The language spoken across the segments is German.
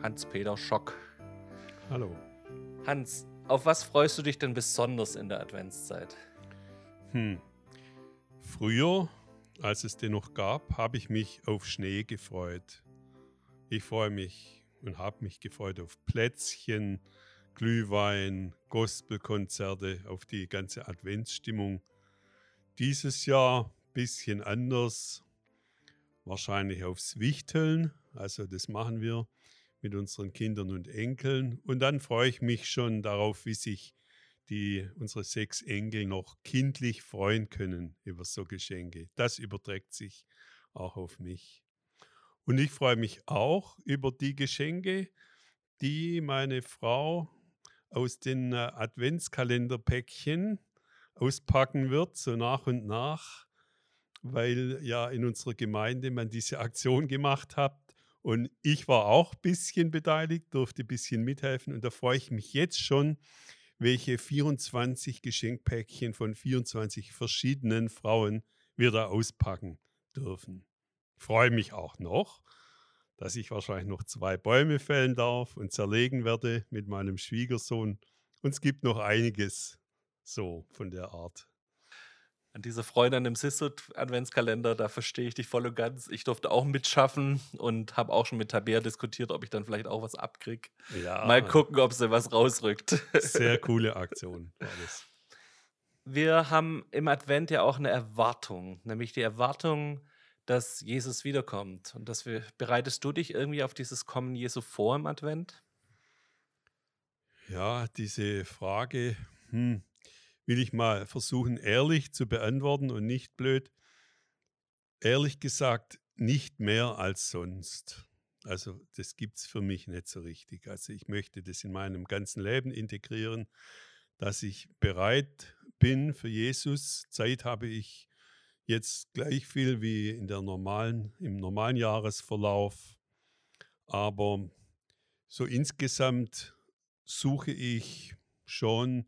Hans-Peter Schock. Hallo. Hans, auf was freust du dich denn besonders in der Adventszeit? Hm. Früher, als es den noch gab, habe ich mich auf Schnee gefreut. Ich freue mich und habe mich gefreut auf Plätzchen, Glühwein, Gospelkonzerte, auf die ganze Adventsstimmung. Dieses Jahr ein bisschen anders, wahrscheinlich aufs Wichteln, also das machen wir mit unseren Kindern und Enkeln. Und dann freue ich mich schon darauf, wie sich die, unsere sechs Enkel noch kindlich freuen können über so Geschenke. Das überträgt sich auch auf mich. Und ich freue mich auch über die Geschenke, die meine Frau aus den äh, Adventskalenderpäckchen auspacken wird, so nach und nach, weil ja in unserer Gemeinde man diese Aktion gemacht hat, und ich war auch ein bisschen beteiligt, durfte ein bisschen mithelfen. Und da freue ich mich jetzt schon, welche 24 Geschenkpäckchen von 24 verschiedenen Frauen wir da auspacken dürfen. Ich freue mich auch noch, dass ich wahrscheinlich noch zwei Bäume fällen darf und zerlegen werde mit meinem Schwiegersohn. Und es gibt noch einiges so von der Art an diese Freude an dem Sissut-Adventskalender, da verstehe ich dich voll und ganz. Ich durfte auch mitschaffen und habe auch schon mit Tabea diskutiert, ob ich dann vielleicht auch was abkriege. Ja. Mal gucken, ob sie was rausrückt. Sehr coole Aktion das. Wir haben im Advent ja auch eine Erwartung, nämlich die Erwartung, dass Jesus wiederkommt. Und dass wir, bereitest du dich irgendwie auf dieses Kommen Jesu vor im Advent? Ja, diese Frage, hm, will ich mal versuchen, ehrlich zu beantworten und nicht blöd. Ehrlich gesagt, nicht mehr als sonst. Also das gibt es für mich nicht so richtig. Also ich möchte das in meinem ganzen Leben integrieren, dass ich bereit bin für Jesus. Zeit habe ich jetzt gleich viel wie in der normalen, im normalen Jahresverlauf. Aber so insgesamt suche ich schon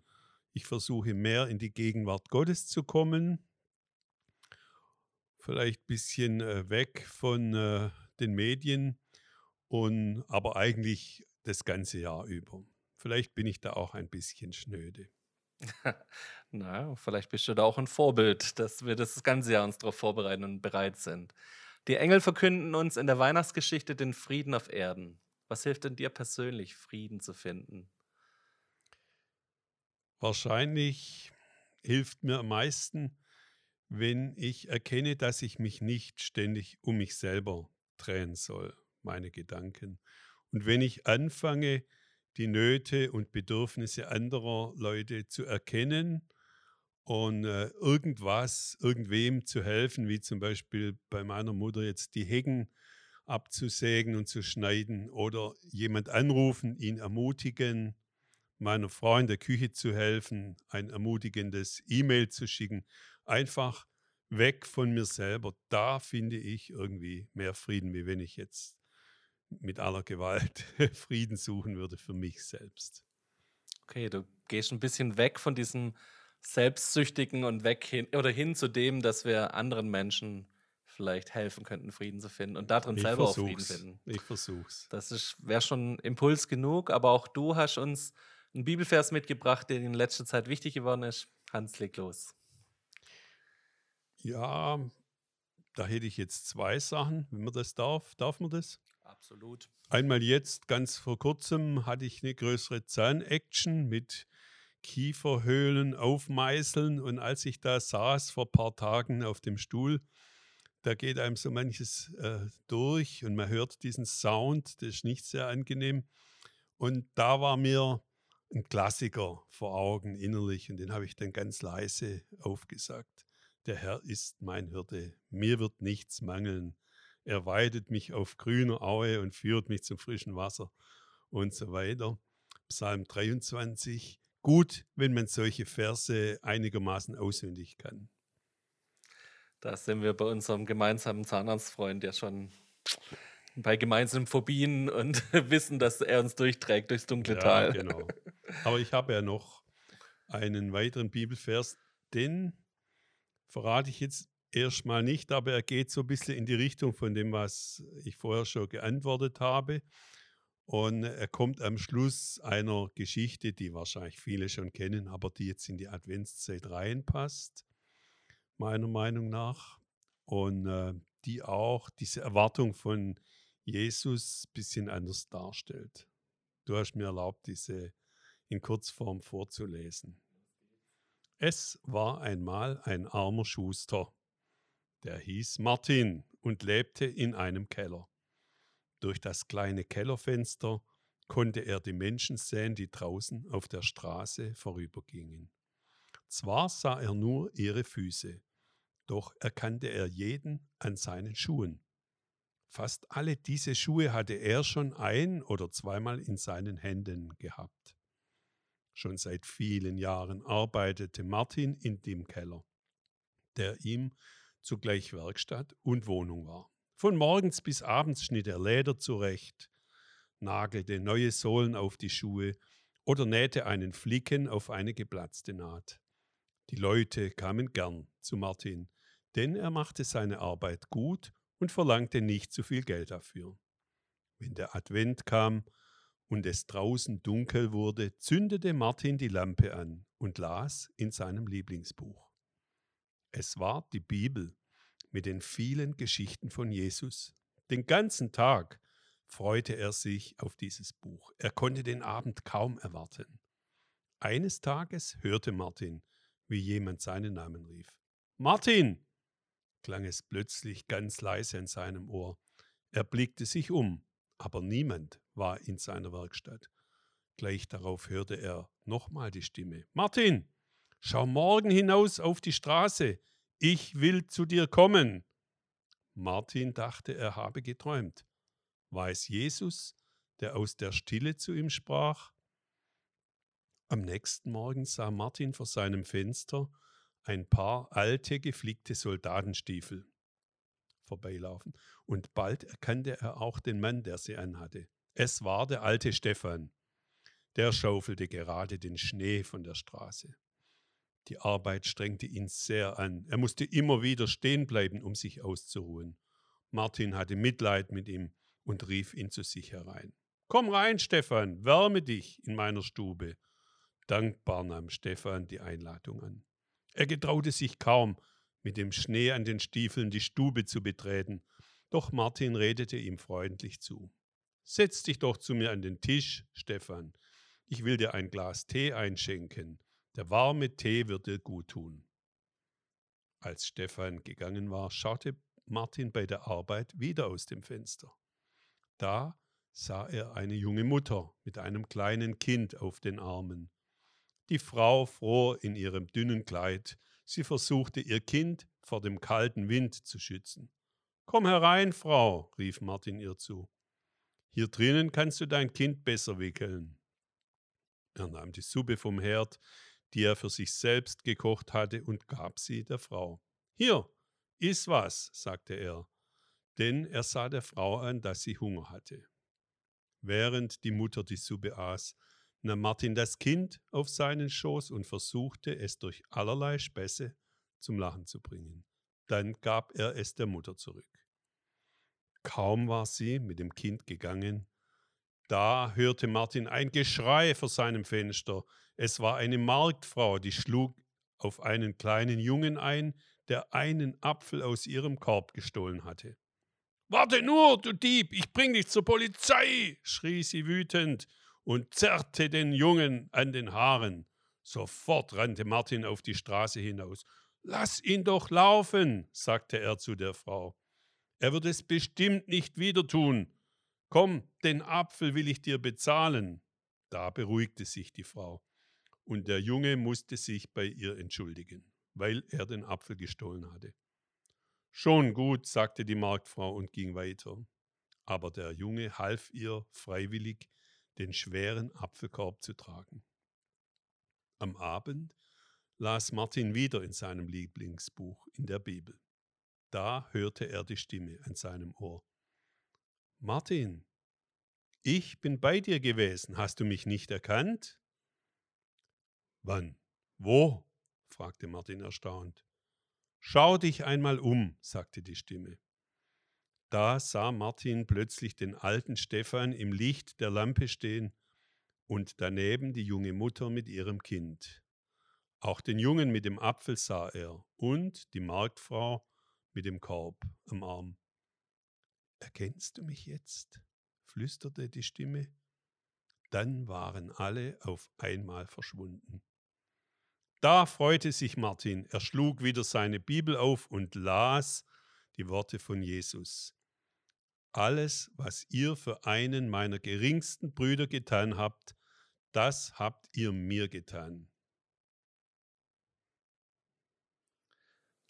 ich versuche mehr in die Gegenwart Gottes zu kommen. Vielleicht ein bisschen äh, weg von äh, den Medien und aber eigentlich das ganze Jahr über. Vielleicht bin ich da auch ein bisschen schnöde. Na, vielleicht bist du da auch ein Vorbild, dass wir das ganze Jahr uns darauf vorbereiten und bereit sind. Die Engel verkünden uns in der Weihnachtsgeschichte den Frieden auf Erden. Was hilft denn dir persönlich, Frieden zu finden? Wahrscheinlich hilft mir am meisten, wenn ich erkenne, dass ich mich nicht ständig um mich selber drehen soll, meine Gedanken. Und wenn ich anfange, die Nöte und Bedürfnisse anderer Leute zu erkennen und äh, irgendwas, irgendwem zu helfen, wie zum Beispiel bei meiner Mutter jetzt die Hecken abzusägen und zu schneiden oder jemand anrufen, ihn ermutigen meiner Frau in der Küche zu helfen, ein ermutigendes E-Mail zu schicken, einfach weg von mir selber. Da finde ich irgendwie mehr Frieden, wie wenn ich jetzt mit aller Gewalt Frieden suchen würde für mich selbst. Okay, du gehst ein bisschen weg von diesem Selbstsüchtigen und weg hin oder hin zu dem, dass wir anderen Menschen vielleicht helfen könnten, Frieden zu finden und darin ich selber auch Frieden finden. Ich versuch's. Das wäre schon Impuls genug, aber auch du hast uns einen Bibelvers mitgebracht, der in letzter Zeit wichtig geworden ist. Hans, leg los. Ja, da hätte ich jetzt zwei Sachen, wenn man das darf. Darf man das? Absolut. Einmal jetzt, ganz vor kurzem, hatte ich eine größere Zahn-Action mit Kieferhöhlen aufmeißeln. Und als ich da saß vor ein paar Tagen auf dem Stuhl, da geht einem so manches äh, durch und man hört diesen Sound, das ist nicht sehr angenehm. Und da war mir ein Klassiker vor Augen innerlich und den habe ich dann ganz leise aufgesagt. Der Herr ist mein Hirte, mir wird nichts mangeln. Er weidet mich auf grüner Aue und führt mich zum frischen Wasser und so weiter. Psalm 23. Gut, wenn man solche Verse einigermaßen auswendig kann. Da sind wir bei unserem gemeinsamen Zahnarztfreund, der schon bei gemeinsamen Phobien und wissen, dass er uns durchträgt durchs dunkle Ja, Tal. genau. Aber ich habe ja noch einen weiteren Bibelvers, den verrate ich jetzt erstmal nicht, aber er geht so ein bisschen in die Richtung von dem, was ich vorher schon geantwortet habe. Und er kommt am Schluss einer Geschichte, die wahrscheinlich viele schon kennen, aber die jetzt in die Adventszeit reinpasst, meiner Meinung nach. Und äh, die auch diese Erwartung von Jesus ein bisschen anders darstellt. Du hast mir erlaubt, diese in Kurzform vorzulesen. Es war einmal ein armer Schuster, der hieß Martin und lebte in einem Keller. Durch das kleine Kellerfenster konnte er die Menschen sehen, die draußen auf der Straße vorübergingen. Zwar sah er nur ihre Füße, doch erkannte er jeden an seinen Schuhen. Fast alle diese Schuhe hatte er schon ein oder zweimal in seinen Händen gehabt. Schon seit vielen Jahren arbeitete Martin in dem Keller, der ihm zugleich Werkstatt und Wohnung war. Von morgens bis abends schnitt er Leder zurecht, nagelte neue Sohlen auf die Schuhe oder nähte einen Flicken auf eine geplatzte Naht. Die Leute kamen gern zu Martin, denn er machte seine Arbeit gut und verlangte nicht zu viel Geld dafür. Wenn der Advent kam und es draußen dunkel wurde, zündete Martin die Lampe an und las in seinem Lieblingsbuch. Es war die Bibel mit den vielen Geschichten von Jesus. Den ganzen Tag freute er sich auf dieses Buch. Er konnte den Abend kaum erwarten. Eines Tages hörte Martin, wie jemand seinen Namen rief. Martin! klang es plötzlich ganz leise in seinem Ohr. Er blickte sich um, aber niemand war in seiner Werkstatt. Gleich darauf hörte er nochmal die Stimme. Martin, schau morgen hinaus auf die Straße. Ich will zu dir kommen. Martin dachte, er habe geträumt. War es Jesus, der aus der Stille zu ihm sprach? Am nächsten Morgen sah Martin vor seinem Fenster ein paar alte, geflickte Soldatenstiefel vorbeilaufen, und bald erkannte er auch den Mann, der sie anhatte. Es war der alte Stephan. Der schaufelte gerade den Schnee von der Straße. Die Arbeit strengte ihn sehr an. Er musste immer wieder stehen bleiben, um sich auszuruhen. Martin hatte Mitleid mit ihm und rief ihn zu sich herein. Komm rein, Stefan, wärme dich in meiner Stube. Dankbar nahm Stefan die Einladung an. Er getraute sich kaum, mit dem Schnee an den Stiefeln die Stube zu betreten, doch Martin redete ihm freundlich zu. Setz dich doch zu mir an den Tisch, Stefan. Ich will dir ein Glas Tee einschenken. Der warme Tee wird dir gut tun. Als Stefan gegangen war, schaute Martin bei der Arbeit wieder aus dem Fenster. Da sah er eine junge Mutter mit einem kleinen Kind auf den Armen. Die Frau fror in ihrem dünnen Kleid. Sie versuchte ihr Kind vor dem kalten Wind zu schützen. Komm herein, Frau, rief Martin ihr zu. Hier drinnen kannst du dein Kind besser wickeln. Er nahm die Suppe vom Herd, die er für sich selbst gekocht hatte, und gab sie der Frau. Hier, iss was, sagte er, denn er sah der Frau an, dass sie Hunger hatte. Während die Mutter die Suppe aß, nahm Martin das Kind auf seinen Schoß und versuchte es durch allerlei Späße zum Lachen zu bringen. Dann gab er es der Mutter zurück. Kaum war sie mit dem Kind gegangen, da hörte Martin ein Geschrei vor seinem Fenster. Es war eine Marktfrau, die schlug auf einen kleinen Jungen ein, der einen Apfel aus ihrem Korb gestohlen hatte. Warte nur, du Dieb, ich bring dich zur Polizei, schrie sie wütend und zerrte den Jungen an den Haaren. Sofort rannte Martin auf die Straße hinaus. Lass ihn doch laufen, sagte er zu der Frau. Er wird es bestimmt nicht wieder tun. Komm, den Apfel will ich dir bezahlen. Da beruhigte sich die Frau, und der Junge musste sich bei ihr entschuldigen, weil er den Apfel gestohlen hatte. Schon gut, sagte die Marktfrau und ging weiter. Aber der Junge half ihr freiwillig, den schweren Apfelkorb zu tragen. Am Abend las Martin wieder in seinem Lieblingsbuch in der Bibel. Da hörte er die Stimme an seinem Ohr. Martin, ich bin bei dir gewesen, hast du mich nicht erkannt? Wann? Wo? fragte Martin erstaunt. Schau dich einmal um, sagte die Stimme. Da sah Martin plötzlich den alten Stefan im Licht der Lampe stehen und daneben die junge Mutter mit ihrem Kind. Auch den Jungen mit dem Apfel sah er und die Marktfrau mit dem Korb am Arm. Erkennst du mich jetzt? flüsterte die Stimme. Dann waren alle auf einmal verschwunden. Da freute sich Martin, er schlug wieder seine Bibel auf und las die Worte von Jesus. Alles, was ihr für einen meiner geringsten Brüder getan habt, das habt ihr mir getan.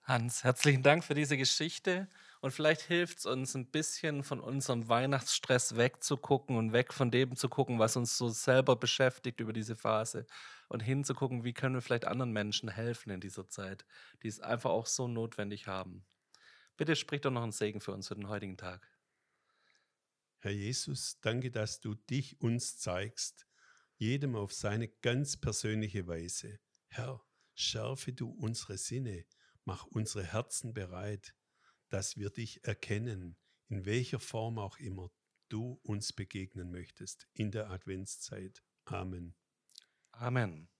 Hans, herzlichen Dank für diese Geschichte und vielleicht hilft es uns ein bisschen von unserem Weihnachtsstress wegzugucken und weg von dem zu gucken, was uns so selber beschäftigt über diese Phase und hinzugucken, wie können wir vielleicht anderen Menschen helfen in dieser Zeit, die es einfach auch so notwendig haben. Bitte sprich doch noch einen Segen für uns für den heutigen Tag. Herr Jesus, danke, dass du dich uns zeigst, jedem auf seine ganz persönliche Weise. Herr, schärfe du unsere Sinne, mach unsere Herzen bereit, dass wir dich erkennen, in welcher Form auch immer du uns begegnen möchtest in der Adventszeit. Amen. Amen.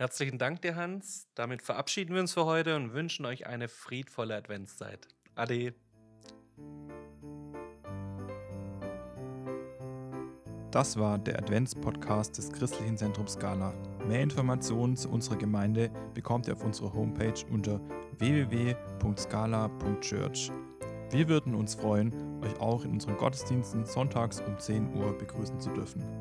Herzlichen Dank dir, Hans. Damit verabschieden wir uns für heute und wünschen euch eine friedvolle Adventszeit. Ade. Das war der Adventspodcast des Christlichen Zentrums Scala. Mehr Informationen zu unserer Gemeinde bekommt ihr auf unserer Homepage unter www.scala.church. Wir würden uns freuen, euch auch in unseren Gottesdiensten sonntags um 10 Uhr begrüßen zu dürfen.